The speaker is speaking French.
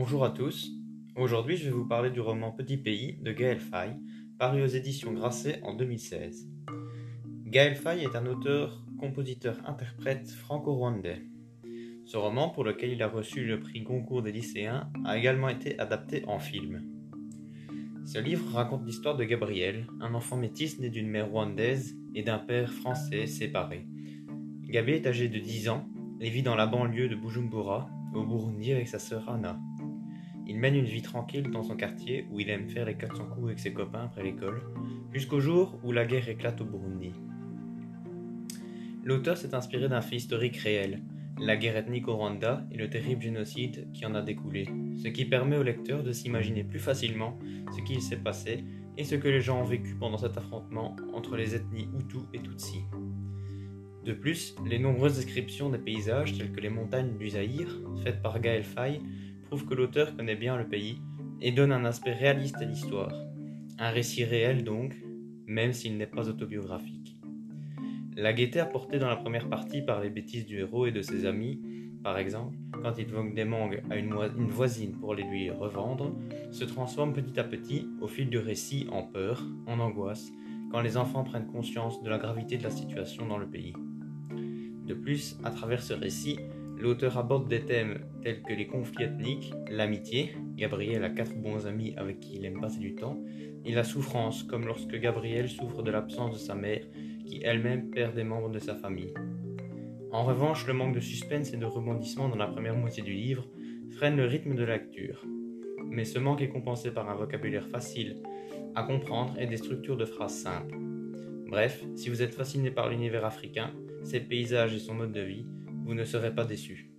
Bonjour à tous. Aujourd'hui, je vais vous parler du roman Petit Pays de Gaël Faye, paru aux éditions Grasset en 2016. Gaël Faye est un auteur, compositeur, interprète franco-rwandais. Ce roman, pour lequel il a reçu le prix Goncourt des lycéens, a également été adapté en film. Ce livre raconte l'histoire de Gabriel, un enfant métis né d'une mère rwandaise et d'un père français séparé. Gabi est âgé de 10 ans et vit dans la banlieue de Bujumbura, au Burundi, avec sa sœur Anna. Il mène une vie tranquille dans son quartier où il aime faire les 400 coups avec ses copains après l'école, jusqu'au jour où la guerre éclate au Burundi. L'auteur s'est inspiré d'un fait historique réel, la guerre ethnique au Rwanda et le terrible génocide qui en a découlé, ce qui permet au lecteur de s'imaginer plus facilement ce qu'il s'est passé et ce que les gens ont vécu pendant cet affrontement entre les ethnies Hutu et Tutsi. De plus, les nombreuses descriptions des paysages tels que les montagnes du Zaïre, faites par Gaël Faye, prouvent que l'auteur connaît bien le pays et donne un aspect réaliste à l'histoire. Un récit réel donc, même s'il n'est pas autobiographique. La gaieté apportée dans la première partie par les bêtises du héros et de ses amis, par exemple, quand il vole des mangues à une, une, voisine pour les lui revendre, se transforme petit à petit, au fil du récit, en peur, en angoisse, quand les enfants prennent conscience de la gravité de la situation dans le pays. De plus, à travers ce récit, l'auteur aborde des thèmes tels que les conflits ethniques, l'amitié, Gabriel a quatre bons amis avec qui il aime passer du temps, et la souffrance, comme lorsque Gabriel souffre de l'absence de sa mère qui elle-même perd des membres de sa famille. En revanche, le manque de suspense et de rebondissement dans la première moitié du livre freine le rythme de la lecture. Mais ce manque est compensé par un vocabulaire facile à comprendre et des structures de phrases simples. Bref, si vous êtes fasciné par l'univers africain, ses paysages et son mode de vie, vous ne serez pas déçu.